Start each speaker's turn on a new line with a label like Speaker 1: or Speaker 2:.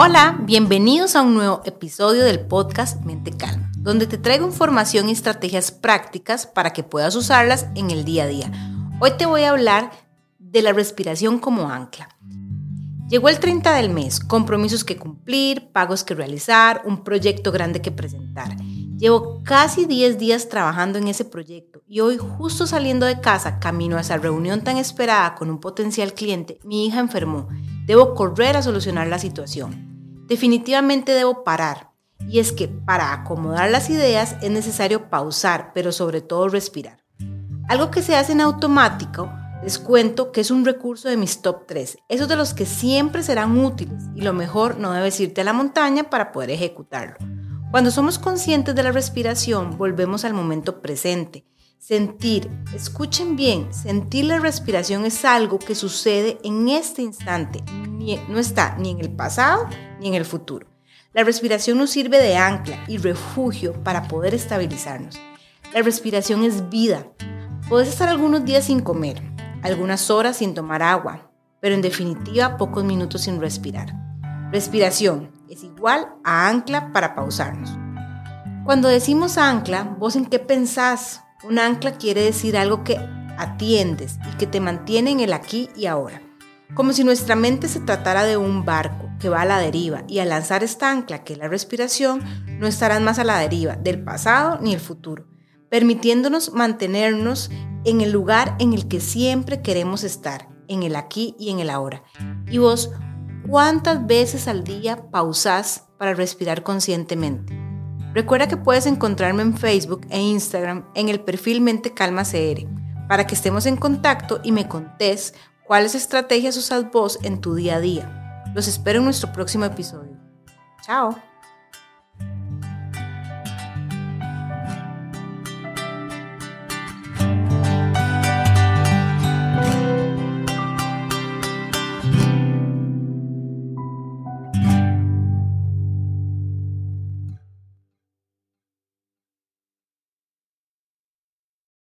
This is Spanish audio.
Speaker 1: Hola, bienvenidos a un nuevo episodio del podcast Mente Calma, donde te traigo información y estrategias prácticas para que puedas usarlas en el día a día. Hoy te voy a hablar de la respiración como ancla. Llegó el 30 del mes, compromisos que cumplir, pagos que realizar, un proyecto grande que presentar. Llevo casi 10 días trabajando en ese proyecto y hoy justo saliendo de casa, camino a esa reunión tan esperada con un potencial cliente, mi hija enfermó. Debo correr a solucionar la situación. Definitivamente debo parar. Y es que para acomodar las ideas es necesario pausar, pero sobre todo respirar. Algo que se hace en automático les cuento que es un recurso de mis top 3, esos de los que siempre serán útiles y lo mejor no debes irte a la montaña para poder ejecutarlo. Cuando somos conscientes de la respiración, volvemos al momento presente. Sentir, escuchen bien, sentir la respiración es algo que sucede en este instante, no está ni en el pasado ni en el futuro. La respiración nos sirve de ancla y refugio para poder estabilizarnos. La respiración es vida. Puedes estar algunos días sin comer, algunas horas sin tomar agua, pero en definitiva pocos minutos sin respirar. Respiración es igual a ancla para pausarnos. Cuando decimos ancla, ¿vos en qué pensás? Un ancla quiere decir algo que atiendes y que te mantiene en el aquí y ahora. Como si nuestra mente se tratara de un barco que va a la deriva y al lanzar esta ancla, que es la respiración, no estarás más a la deriva del pasado ni el futuro, permitiéndonos mantenernos en el lugar en el que siempre queremos estar, en el aquí y en el ahora. ¿Y vos cuántas veces al día pausás para respirar conscientemente? Recuerda que puedes encontrarme en Facebook e Instagram en el perfil Mente Calma CR para que estemos en contacto y me contés cuáles estrategias usas vos en tu día a día. Los espero en nuestro próximo episodio. Chao.